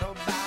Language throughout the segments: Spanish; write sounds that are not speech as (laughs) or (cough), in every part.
little know.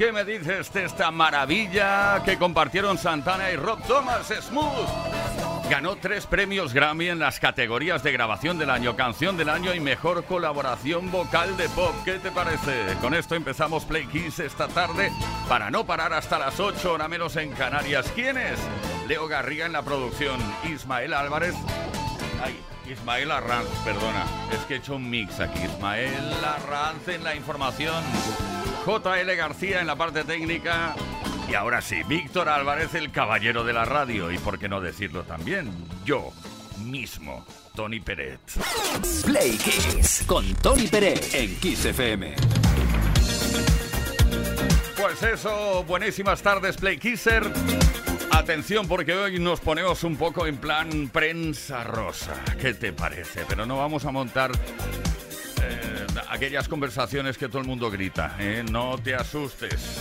¿Qué me dices de esta maravilla que compartieron Santana y Rob Thomas, Smooth? Ganó tres premios Grammy en las categorías de grabación del año, canción del año y mejor colaboración vocal de pop. ¿Qué te parece? Con esto empezamos Play Kiss esta tarde para no parar hasta las 8 hora menos en Canarias. ¿Quién es? Leo Garriga en la producción, Ismael Álvarez. Ay, Ismael Arranz, perdona. Es que he hecho un mix aquí. Ismael Arranz en la información. JL García en la parte técnica. Y ahora sí, Víctor Álvarez, el caballero de la radio. Y por qué no decirlo también, yo mismo, Tony Peret. Play Kiss con Tony Peret en Kiss FM. Pues eso, buenísimas tardes, Play Kisser. Atención porque hoy nos ponemos un poco en plan prensa rosa. ¿Qué te parece? Pero no vamos a montar aquellas conversaciones que todo el mundo grita. ¿eh? No te asustes.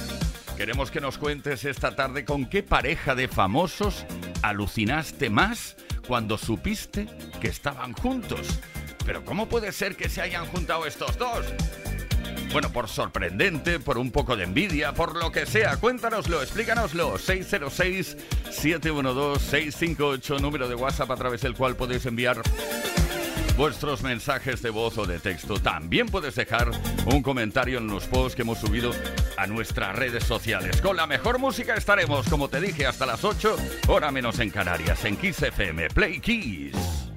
Queremos que nos cuentes esta tarde con qué pareja de famosos alucinaste más cuando supiste que estaban juntos. Pero ¿cómo puede ser que se hayan juntado estos dos? Bueno, por sorprendente, por un poco de envidia, por lo que sea, cuéntanoslo, explícanoslo. 606-712-658, número de WhatsApp a través del cual podéis enviar vuestros mensajes de voz o de texto. También puedes dejar un comentario en los posts que hemos subido a nuestras redes sociales. Con la mejor música estaremos, como te dije, hasta las 8, hora menos en Canarias, en Kiss FM. Play Kiss.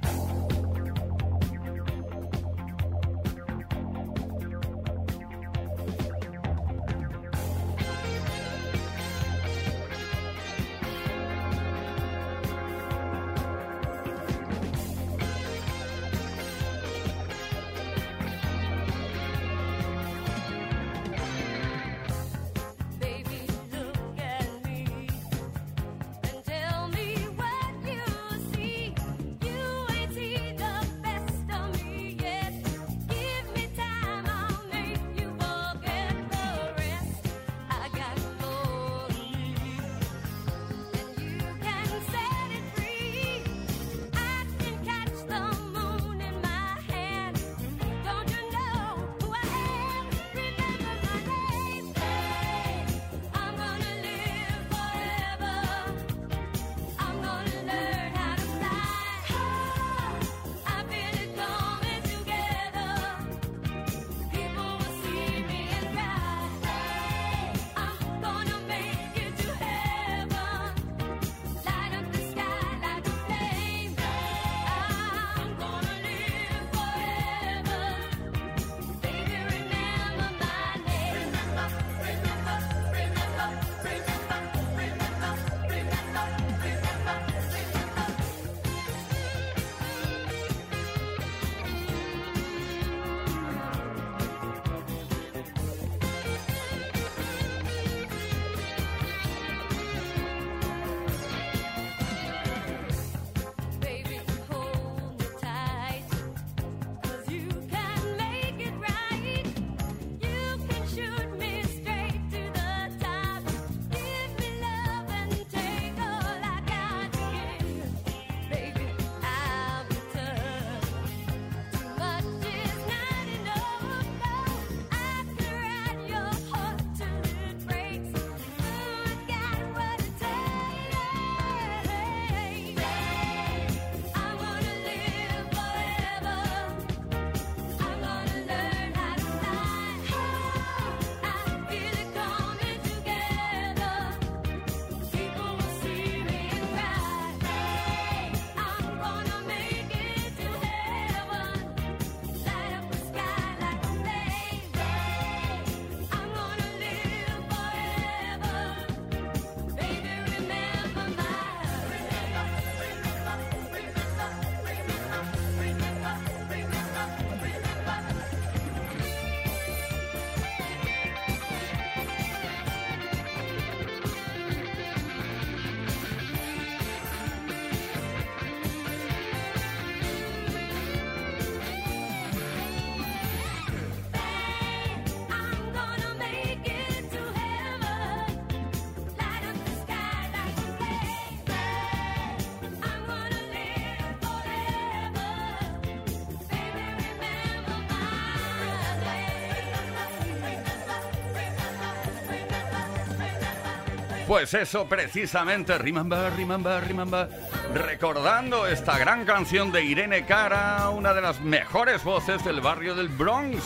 Pues eso precisamente, Remember, Remember, Remember, recordando esta gran canción de Irene Cara, una de las mejores voces del barrio del Bronx.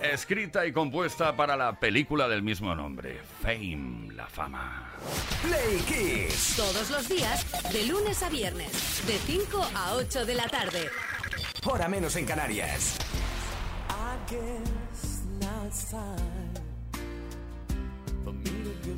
Escrita y compuesta para la película del mismo nombre, Fame, la fama. Play Kiss. Todos los días, de lunes a viernes, de 5 a 8 de la tarde. Hora menos en Canarias. I guess now it's time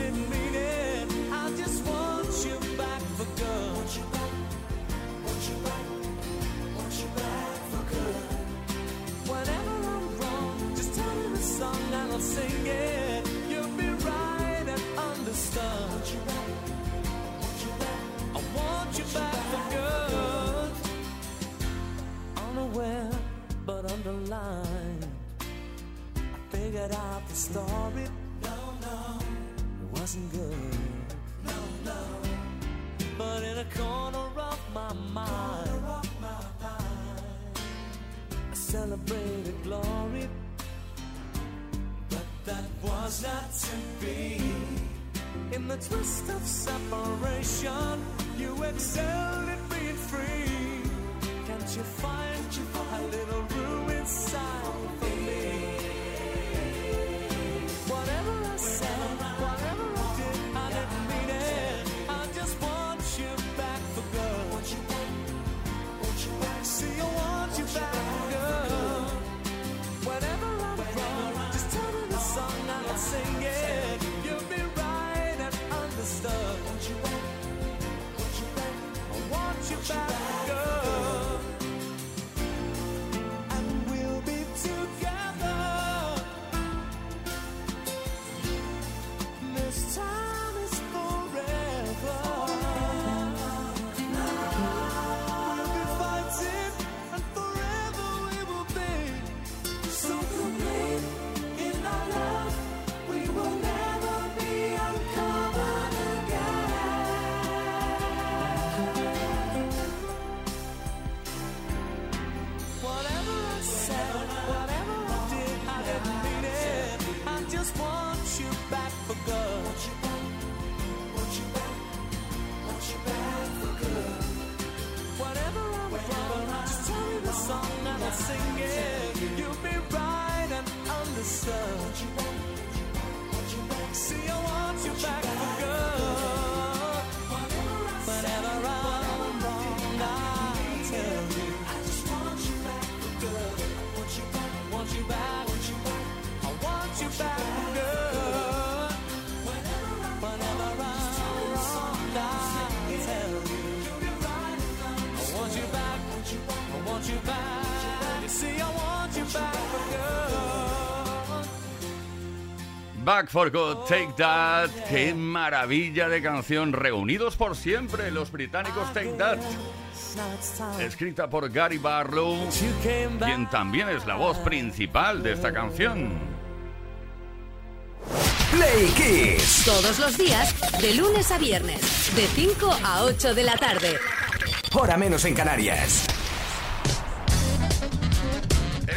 Didn't mean it. I just want you back for good. Want you back, want you back, want you back for good. Whenever I'm wrong, just tell me the song and I'll sing it. You'll be right and understood. Want you back, want you back, I want you back for good. Unaware but underlined. I figured out the story. Wasn't good. No, no. But in a corner of my mind, I celebrated glory. But that was not to be. In the twist of separation, you excelled at being free. Can't you find a little Back for Good, Take That. Qué maravilla de canción. Reunidos por siempre, los británicos Take That. Escrita por Gary Barlow, quien también es la voz principal de esta canción. Play Kiss. Todos los días, de lunes a viernes, de 5 a 8 de la tarde. Hora menos en Canarias.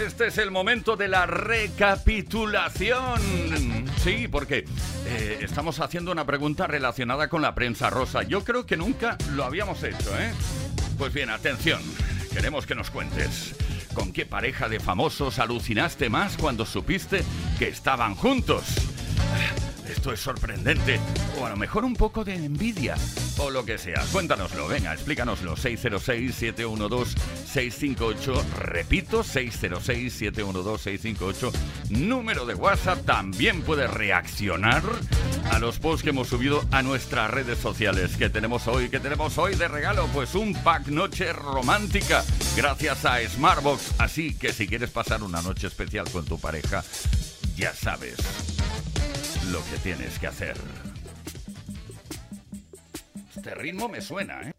Este es el momento de la recapitulación. Sí, porque eh, estamos haciendo una pregunta relacionada con la prensa rosa. Yo creo que nunca lo habíamos hecho, ¿eh? Pues bien, atención. Queremos que nos cuentes. ¿Con qué pareja de famosos alucinaste más cuando supiste que estaban juntos? Esto es sorprendente. O a lo mejor un poco de envidia. O lo que sea. Cuéntanoslo, venga, explícanoslo. 606-712-658. Repito, 606-712-658. Número de WhatsApp. También puedes reaccionar a los posts que hemos subido a nuestras redes sociales. que tenemos hoy? ¿Qué tenemos hoy de regalo? Pues un pack noche romántica. Gracias a Smartbox. Así que si quieres pasar una noche especial con tu pareja, ya sabes lo que tienes que hacer. Este ritmo me suena, ¿eh?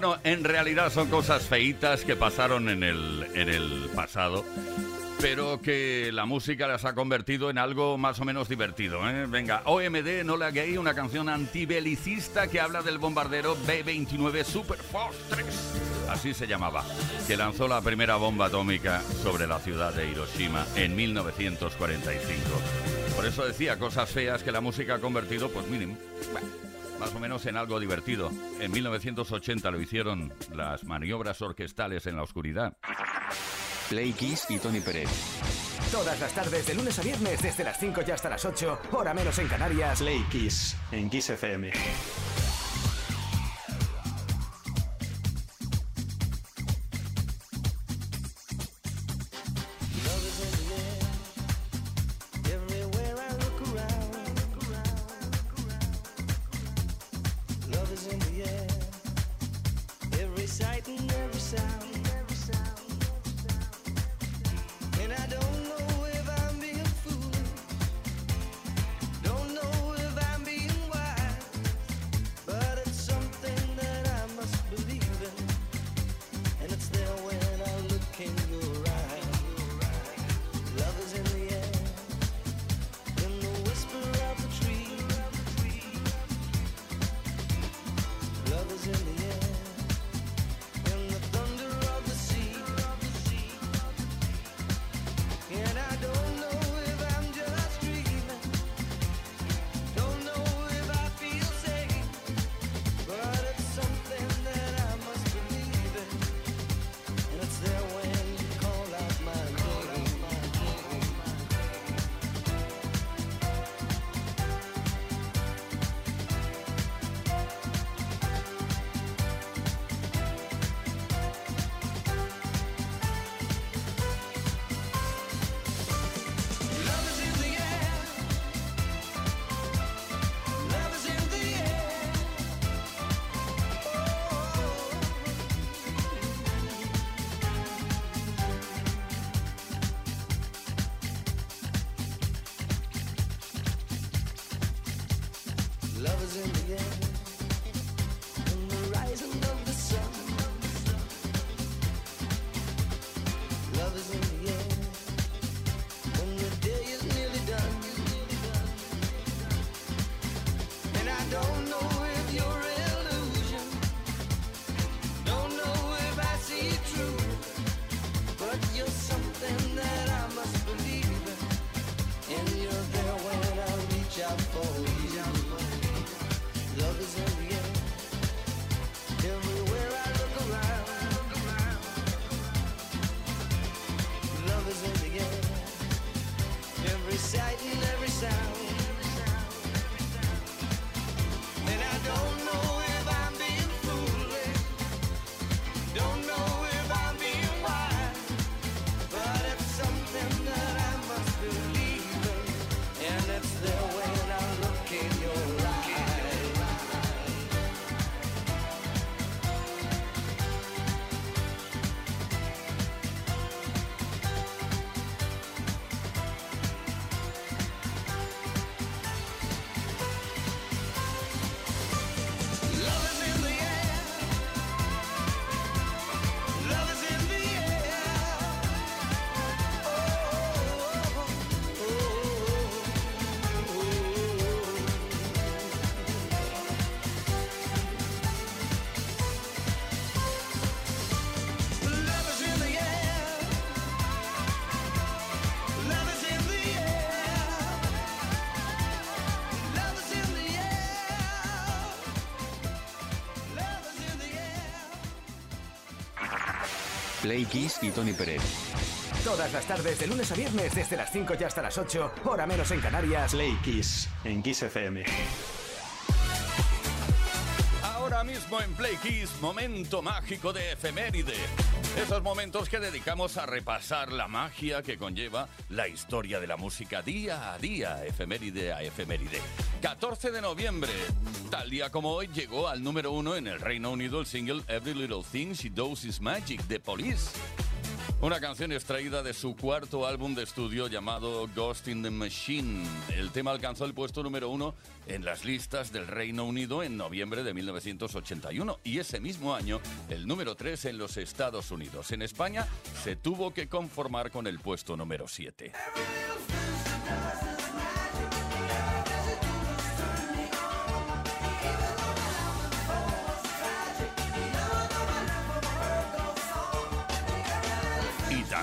Bueno, en realidad son cosas feitas que pasaron en el, en el pasado, pero que la música las ha convertido en algo más o menos divertido. ¿eh? Venga, OMD, No la Gay, una canción antibelicista que habla del bombardero B-29 Super Force 3, así se llamaba, que lanzó la primera bomba atómica sobre la ciudad de Hiroshima en 1945. Por eso decía cosas feas que la música ha convertido, pues mínimo, bueno, más o menos en algo divertido. En 1980 lo hicieron las maniobras orquestales en la oscuridad. Play Kiss y Tony Pérez. Todas las tardes, de lunes a viernes, desde las 5 y hasta las 8, hora menos en Canarias. Play Kiss en Kiss FM. Love is in the air. Play Kiss y Tony Pérez. Todas las tardes, de lunes a viernes, desde las 5 y hasta las 8, hora menos en Canarias. Play Kiss en Kiss FM. Ahora mismo en Play Kiss, momento mágico de efeméride. Esos momentos que dedicamos a repasar la magia que conlleva la historia de la música día a día, efeméride a efeméride. 14 de noviembre, tal día como hoy, llegó al número uno en el Reino Unido el single Every Little Thing She Does Is Magic de Police. Una canción extraída de su cuarto álbum de estudio llamado Ghost in the Machine. El tema alcanzó el puesto número uno en las listas del Reino Unido en noviembre de 1981 y ese mismo año el número tres en los Estados Unidos. En España se tuvo que conformar con el puesto número 7.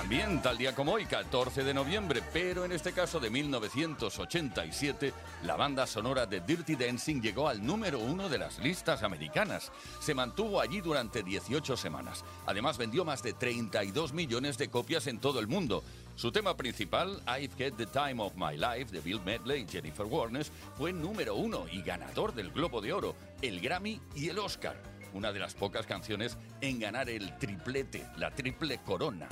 También, tal día como hoy, 14 de noviembre, pero en este caso de 1987, la banda sonora de Dirty Dancing llegó al número uno de las listas americanas. Se mantuvo allí durante 18 semanas. Además, vendió más de 32 millones de copias en todo el mundo. Su tema principal, I've Had the Time of My Life, de Bill Medley y Jennifer Warnes, fue número uno y ganador del Globo de Oro, el Grammy y el Oscar una de las pocas canciones en ganar el triplete, la triple corona.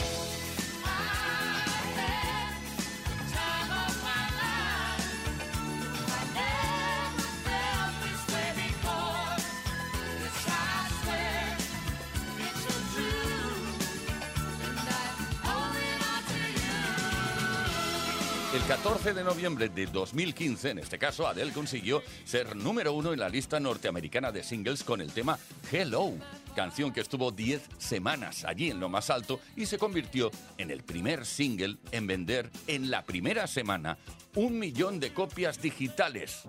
El 14 de noviembre de 2015, en este caso, Adele consiguió ser número uno en la lista norteamericana de singles con el tema Hello, canción que estuvo 10 semanas allí en lo más alto y se convirtió en el primer single en vender en la primera semana un millón de copias digitales.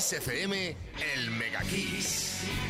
Kiss el Mega Kiss.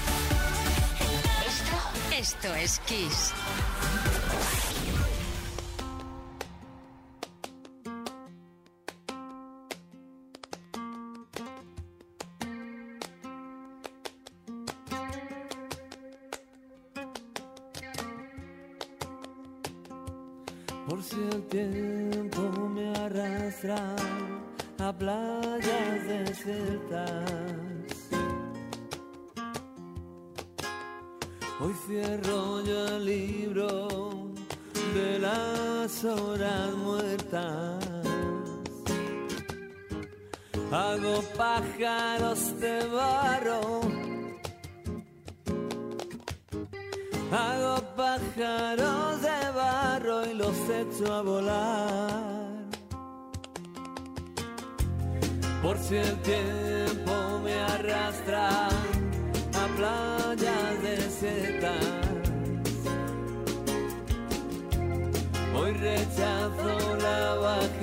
Esto es Kiss.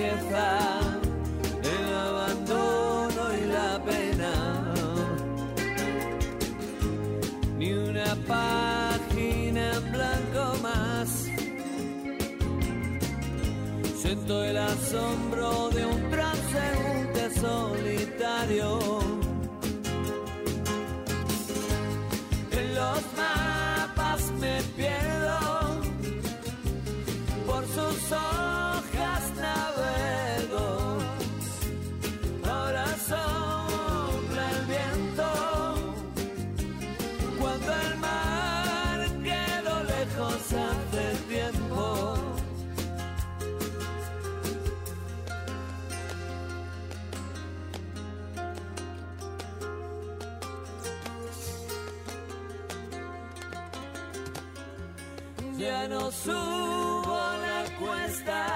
el abandono y la pena. Ni una página en blanco más. Siento el asombro de un transeúnte solitario. En los subo la cuesta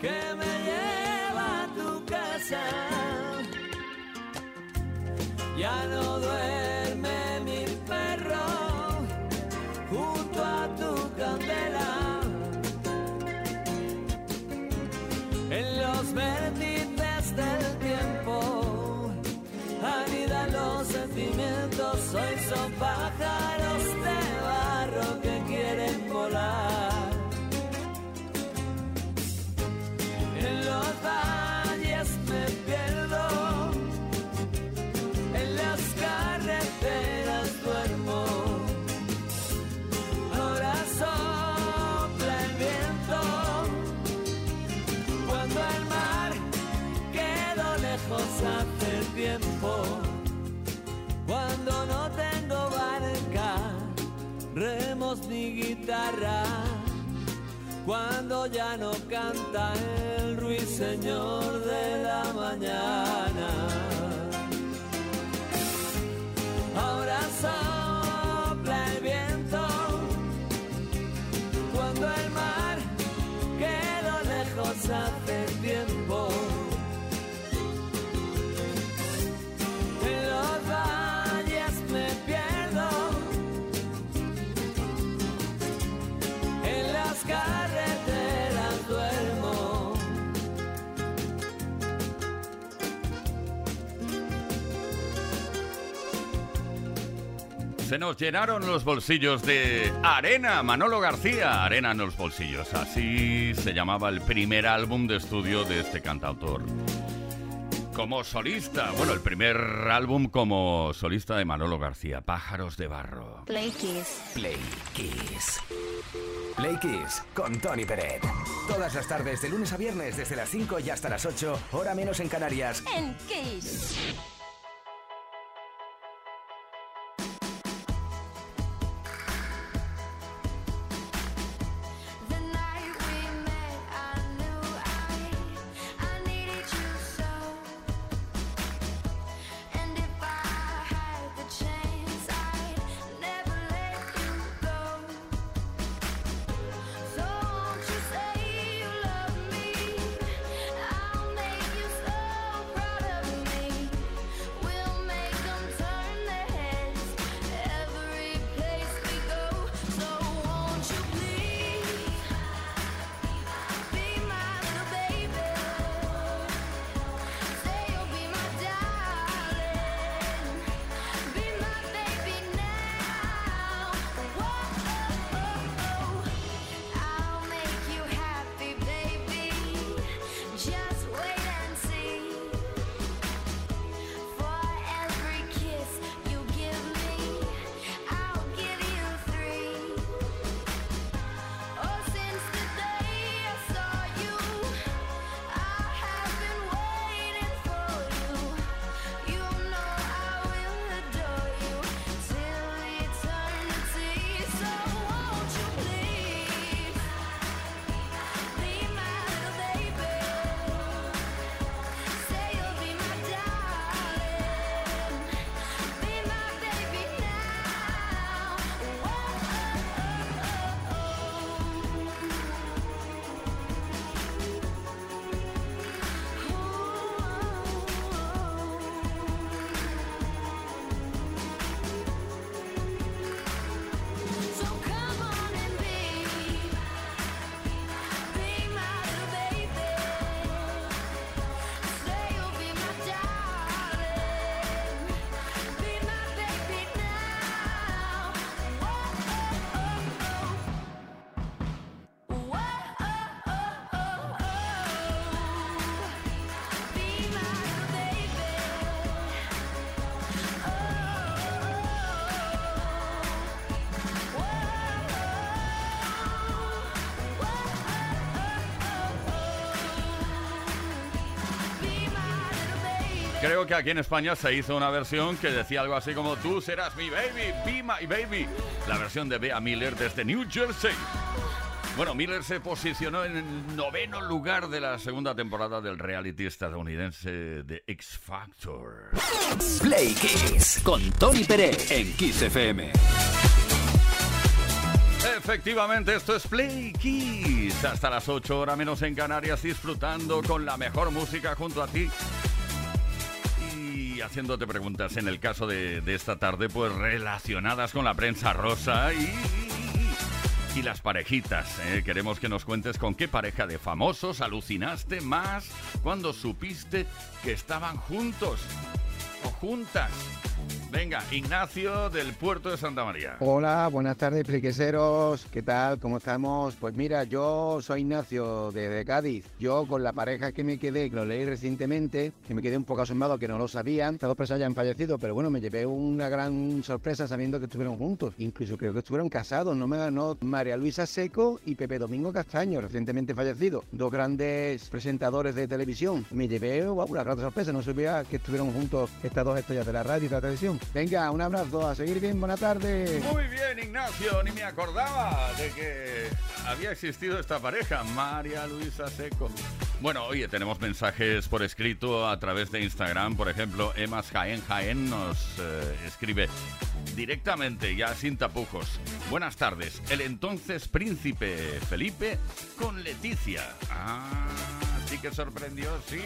que me lleva a tu casa. Ya no duerme mi perro junto a tu candela. En los vértices del tiempo anidan los sentimientos. Hoy son pájaros Cuando ya no canta el ruiseñor de la mañana. Se nos llenaron los bolsillos de arena, Manolo García. Arena en los bolsillos. Así se llamaba el primer álbum de estudio de este cantautor. Como solista, bueno, el primer álbum como solista de Manolo García, Pájaros de Barro. Play Kiss. Play Kiss. Play Kiss con Tony Peret. Todas las tardes, de lunes a viernes, desde las 5 y hasta las 8, hora menos en Canarias. En Kiss. Creo que aquí en España se hizo una versión que decía algo así como Tú serás mi baby, be my baby. La versión de Bea Miller desde New Jersey. Bueno, Miller se posicionó en el noveno lugar de la segunda temporada del reality estadounidense de X Factor. Play Kiss con Tony Pérez en Kiss FM. Efectivamente, esto es Play Kiss. Hasta las 8 horas menos en Canarias, disfrutando con la mejor música junto a ti. Haciéndote preguntas en el caso de, de esta tarde, pues relacionadas con la prensa rosa y, y las parejitas. ¿eh? Queremos que nos cuentes con qué pareja de famosos alucinaste más cuando supiste que estaban juntos o juntas. Venga, Ignacio del puerto de Santa María. Hola, buenas tardes, pliqueseros. ¿Qué tal? ¿Cómo estamos? Pues mira, yo soy Ignacio de, Cádiz. Yo con la pareja que me quedé, que lo leí recientemente, que me quedé un poco asombrado que no lo sabían. Estas dos personas ya han fallecido, pero bueno, me llevé una gran sorpresa sabiendo que estuvieron juntos. Incluso creo que estuvieron casados. No me ganó María Luisa Seco y Pepe Domingo Castaño, recientemente fallecidos. Dos grandes presentadores de televisión. Me llevé wow, una gran sorpresa. No sabía que estuvieron juntos estas dos estrellas de la radio y de la televisión. Venga, un abrazo, a seguir bien, buena tarde. Muy bien, Ignacio, ni me acordaba de que había existido esta pareja, María Luisa Seco. Bueno, oye, tenemos mensajes por escrito a través de Instagram, por ejemplo, Emas Jaén Jaén nos eh, escribe directamente, ya sin tapujos. Buenas tardes, el entonces príncipe Felipe con Leticia. Ah, sí que sorprendió, sí.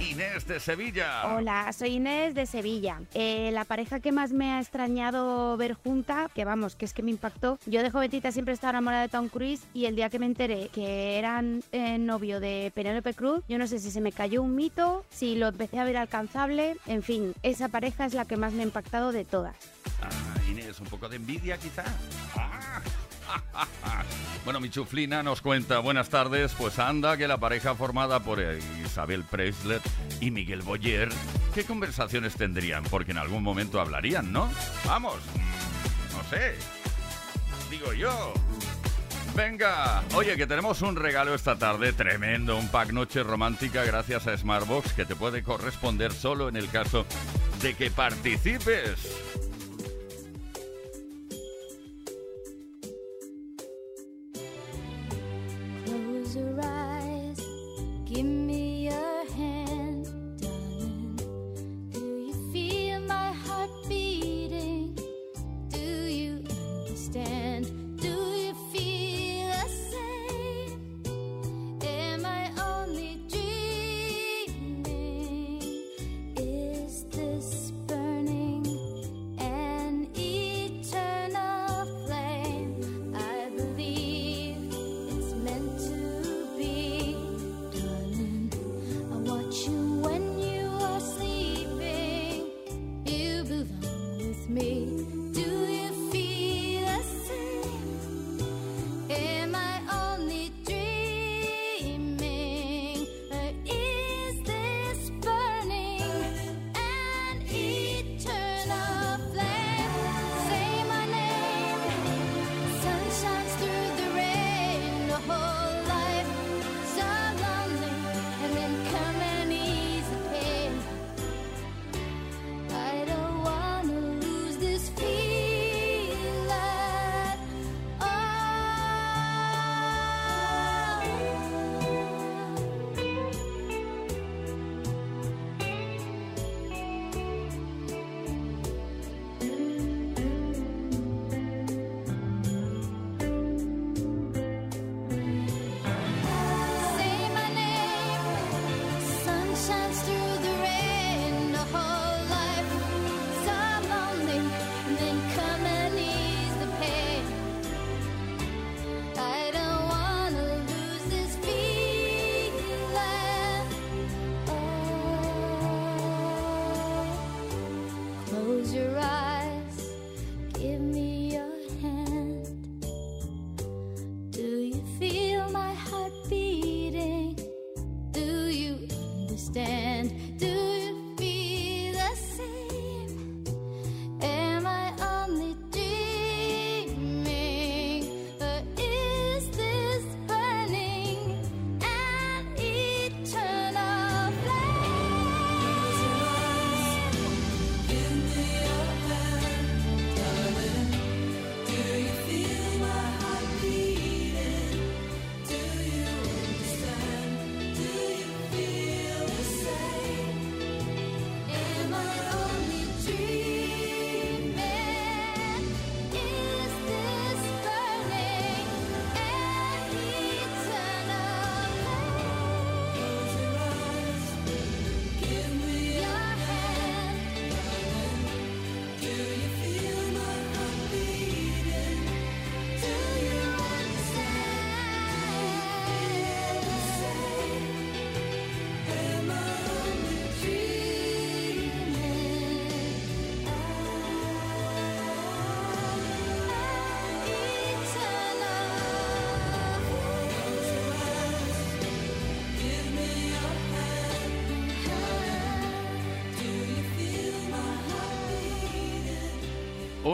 Inés de Sevilla. Hola, soy Inés de Sevilla. Eh, la pareja que más me ha extrañado ver junta, que vamos, que es que me impactó. Yo de jovencita siempre estaba enamorada de Tom Cruise y el día que me enteré que eran eh, novio de Penélope Cruz, yo no sé si se me cayó un mito, si lo empecé a ver alcanzable, en fin, esa pareja es la que más me ha impactado de todas. Ah, Inés, un poco de envidia quizá. Ah. (laughs) Bueno, mi chuflina nos cuenta, buenas tardes, pues anda que la pareja formada por Isabel Preisler y Miguel Boyer, ¿qué conversaciones tendrían? Porque en algún momento hablarían, ¿no? Vamos, mm, no sé, digo yo. Venga, oye, que tenemos un regalo esta tarde tremendo, un pack noche romántica gracias a Smartbox que te puede corresponder solo en el caso de que participes. Close your eyes,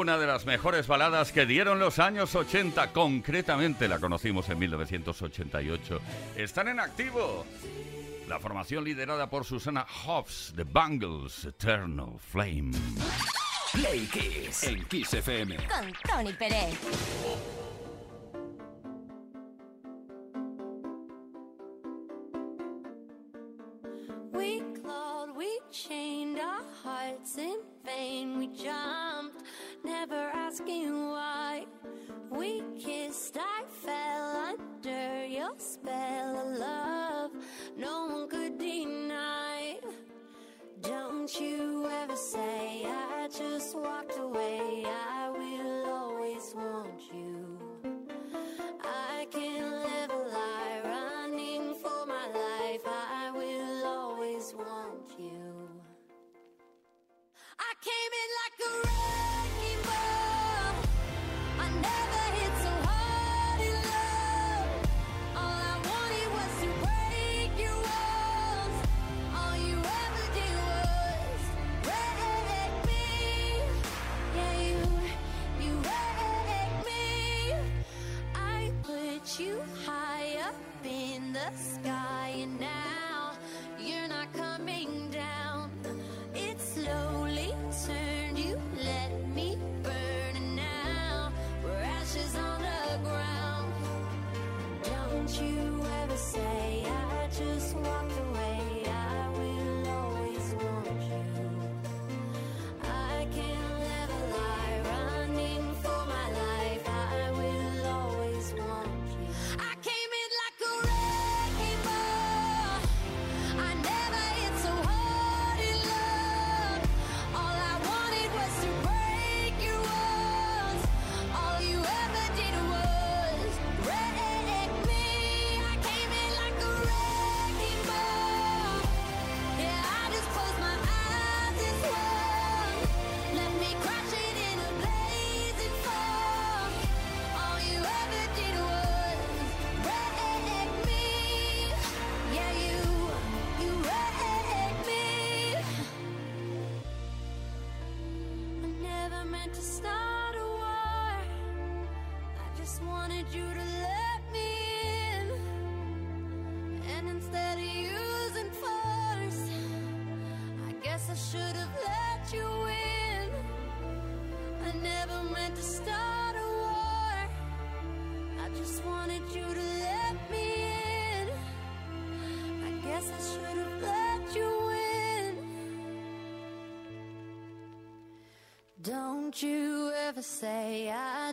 una de las mejores baladas que dieron los años 80, concretamente la conocimos en 1988. Están en activo la formación liderada por Susana Hoffs The Bangles, Eternal Flame. Play en Kiss FM. Con Tony Pérez.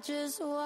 just want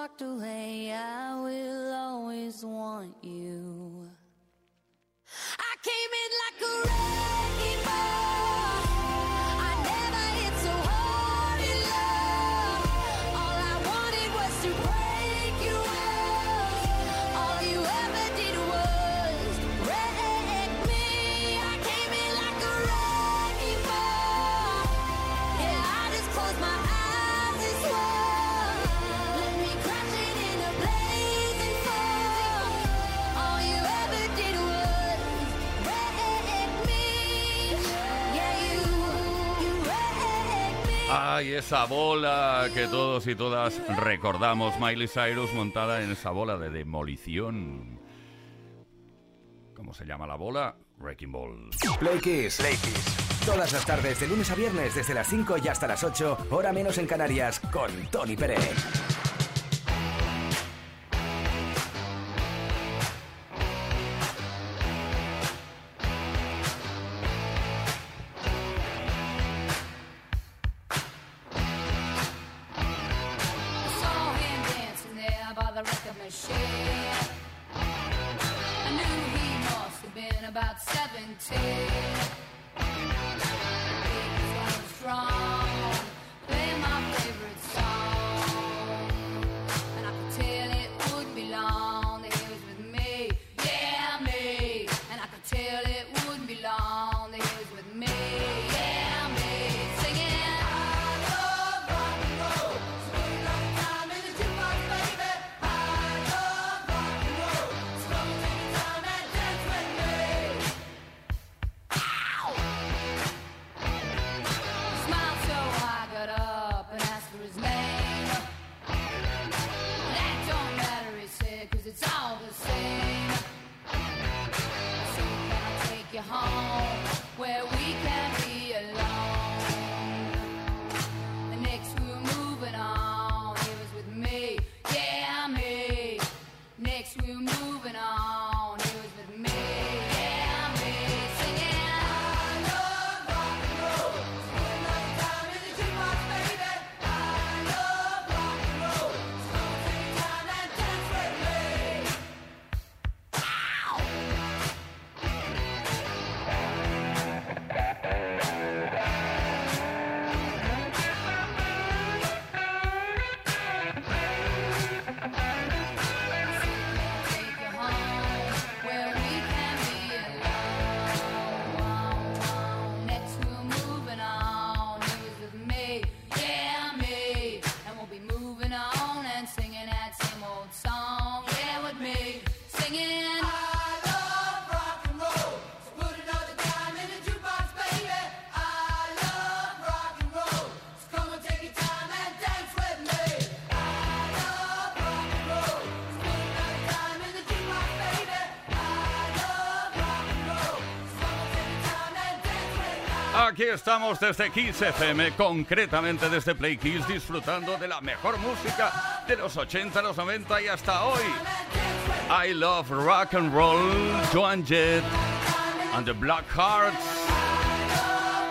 Ay, esa bola que todos y todas recordamos, Miley Cyrus montada en esa bola de demolición. ¿Cómo se llama la bola? Wrecking Ball. Play Kiss. Todas las tardes, de lunes a viernes, desde las 5 y hasta las 8, hora menos en Canarias, con Tony Pérez. aquí estamos desde Kiss FM, concretamente desde Play Kiss, disfrutando de la mejor música de los 80, los 90 y hasta hoy. I Love Rock and Roll, Joan Jett and the Black Hearts.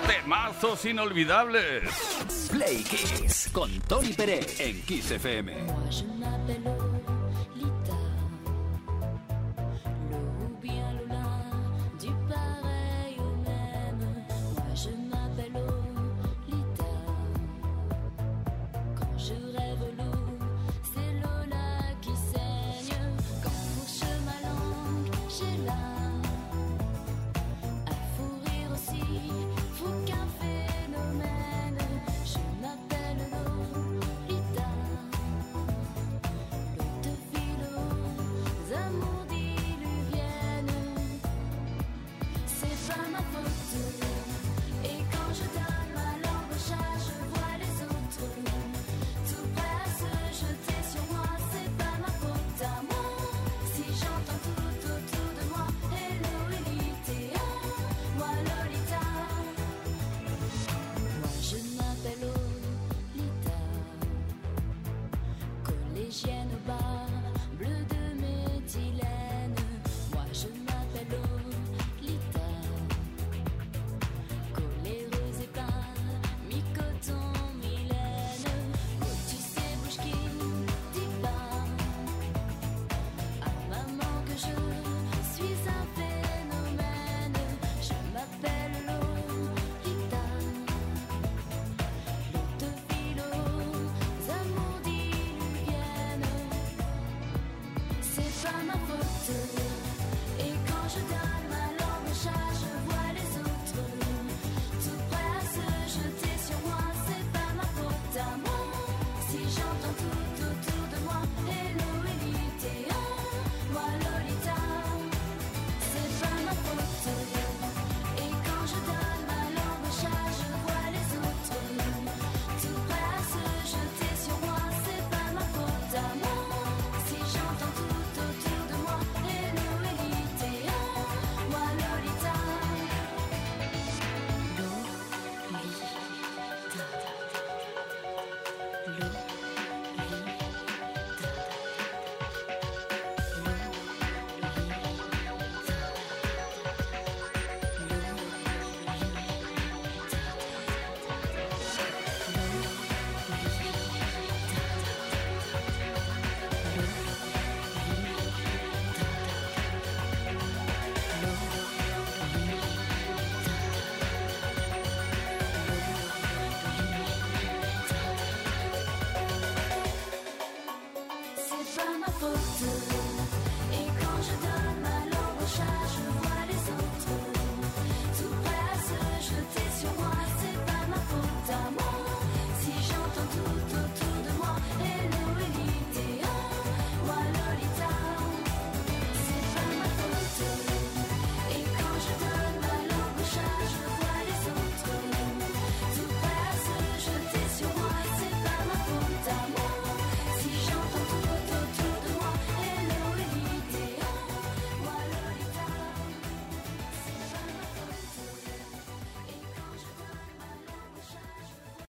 Temazos inolvidables. Play Kiss con Tony Pérez en Kiss FM.